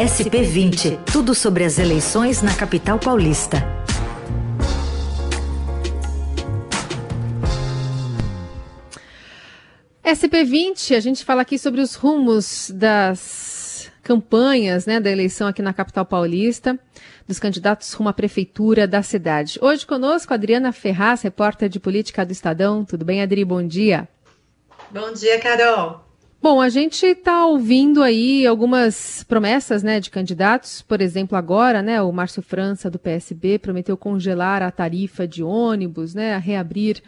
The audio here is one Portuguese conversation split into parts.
SP20, tudo sobre as eleições na capital paulista. SP20, a gente fala aqui sobre os rumos das campanhas né, da eleição aqui na capital paulista, dos candidatos rumo à prefeitura da cidade. Hoje conosco, Adriana Ferraz, repórter de política do Estadão. Tudo bem, Adri? Bom dia. Bom dia, Carol. Bom, a gente está ouvindo aí algumas promessas, né, de candidatos. Por exemplo, agora, né, o Márcio França do PSB prometeu congelar a tarifa de ônibus, né, reabrir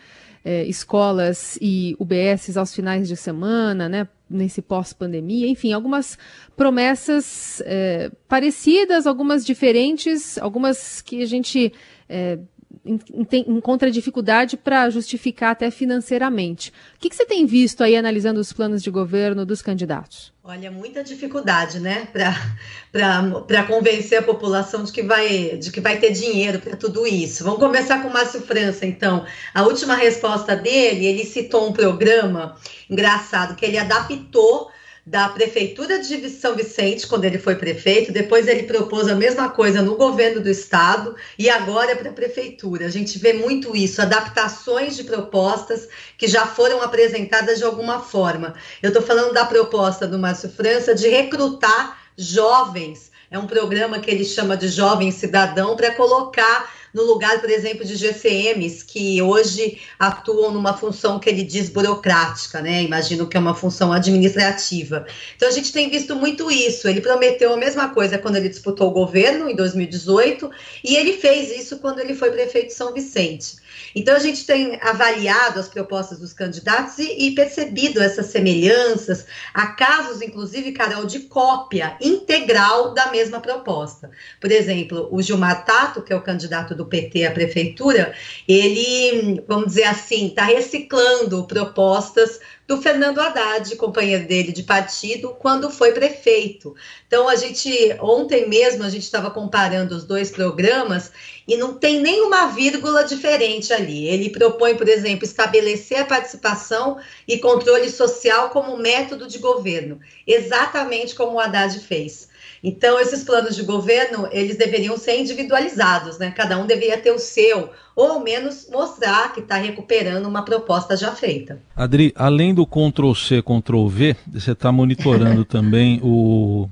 eh, escolas e UBSs aos finais de semana, né, nesse pós-pandemia. Enfim, algumas promessas eh, parecidas, algumas diferentes, algumas que a gente eh, encontra dificuldade para justificar até financeiramente. O que, que, você tem visto aí analisando os planos de governo dos candidatos? Olha, muita dificuldade, né, para convencer a população de que vai, de que vai ter dinheiro para tudo isso. Vamos começar com o Márcio França, então. A última resposta dele, ele citou um programa engraçado que ele adaptou da Prefeitura de São Vicente, quando ele foi prefeito, depois ele propôs a mesma coisa no governo do estado e agora é para a Prefeitura. A gente vê muito isso, adaptações de propostas que já foram apresentadas de alguma forma. Eu estou falando da proposta do Márcio França de recrutar jovens. É um programa que ele chama de Jovem Cidadão para colocar no lugar, por exemplo, de GCMs, que hoje atuam numa função que ele diz burocrática, né? Imagino que é uma função administrativa. Então a gente tem visto muito isso. Ele prometeu a mesma coisa quando ele disputou o governo em 2018 e ele fez isso quando ele foi prefeito de São Vicente. Então a gente tem avaliado as propostas dos candidatos e, e percebido essas semelhanças, há casos, inclusive, Carol, de cópia integral da mesma proposta. Por exemplo, o Gilmar Tato, que é o candidato do PT à prefeitura, ele, vamos dizer assim, está reciclando propostas do Fernando Haddad, companheiro dele de partido, quando foi prefeito. Então, a gente, ontem mesmo, a gente estava comparando os dois programas e não tem nenhuma vírgula diferente ali. Ele propõe, por exemplo, estabelecer a participação e controle social como método de governo, exatamente como o Haddad fez. Então, esses planos de governo, eles deveriam ser individualizados, né? Cada um deveria ter o seu, ou ao menos mostrar que está recuperando uma proposta já feita. Adri, além do Ctrl-C, Ctrl-V, você está monitorando também o,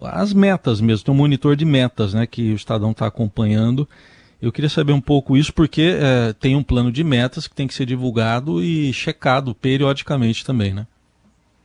as metas mesmo, tem um monitor de metas, né, que o Estadão está acompanhando. Eu queria saber um pouco isso, porque é, tem um plano de metas que tem que ser divulgado e checado periodicamente também, né?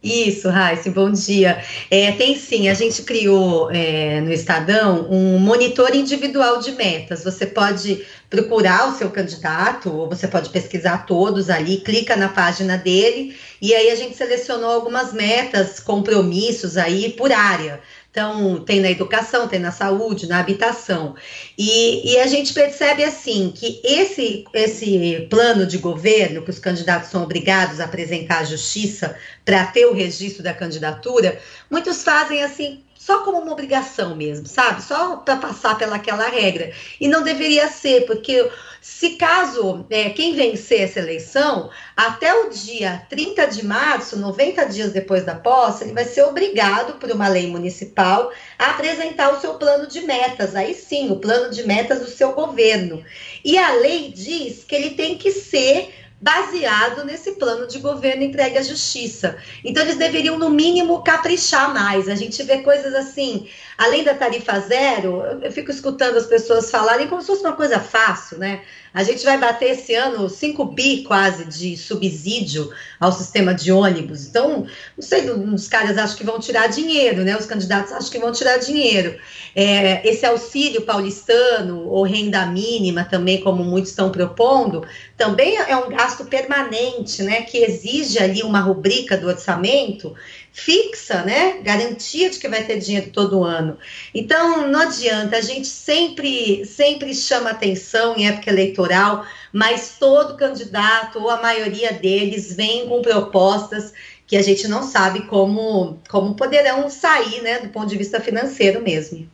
Isso, Raíssa, bom dia. É, tem sim, a gente criou é, no Estadão um monitor individual de metas. Você pode procurar o seu candidato, ou você pode pesquisar todos ali, clica na página dele, e aí a gente selecionou algumas metas, compromissos aí por área. Então, tem na educação, tem na saúde, na habitação. E, e, a gente percebe assim que esse, esse plano de governo que os candidatos são obrigados a apresentar à justiça para ter o registro da candidatura, muitos fazem assim só como uma obrigação mesmo, sabe? Só para passar pelaquela regra. E não deveria ser, porque se caso é, quem vencer essa eleição, até o dia 30 de março, 90 dias depois da posse, ele vai ser obrigado, por uma lei municipal, a apresentar o seu plano de metas. Aí sim, o plano de metas do seu governo. E a lei diz que ele tem que ser baseado nesse plano de governo entregue à justiça. Então, eles deveriam, no mínimo, caprichar mais. A gente vê coisas assim, além da tarifa zero, eu fico escutando as pessoas falarem como se fosse uma coisa fácil, né? A gente vai bater esse ano 5 bi quase de subsídio ao sistema de ônibus. Então, não sei, os caras acham que vão tirar dinheiro, né? Os candidatos acham que vão tirar dinheiro. É, esse auxílio paulistano ou renda mínima também, como muitos estão propondo, também é um gasto permanente, né? Que exige ali uma rubrica do orçamento fixa, né? Garantia de que vai ter dinheiro todo ano. Então, não adianta, a gente sempre, sempre chama atenção em época eleitoral, mas todo candidato, ou a maioria deles, vem com propostas que a gente não sabe como, como poderão sair, né, do ponto de vista financeiro mesmo.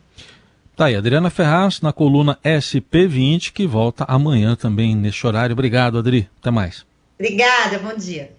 Tá aí, Adriana Ferraz na coluna SP20, que volta amanhã também neste horário. Obrigado, Adri. Até mais. Obrigada, bom dia.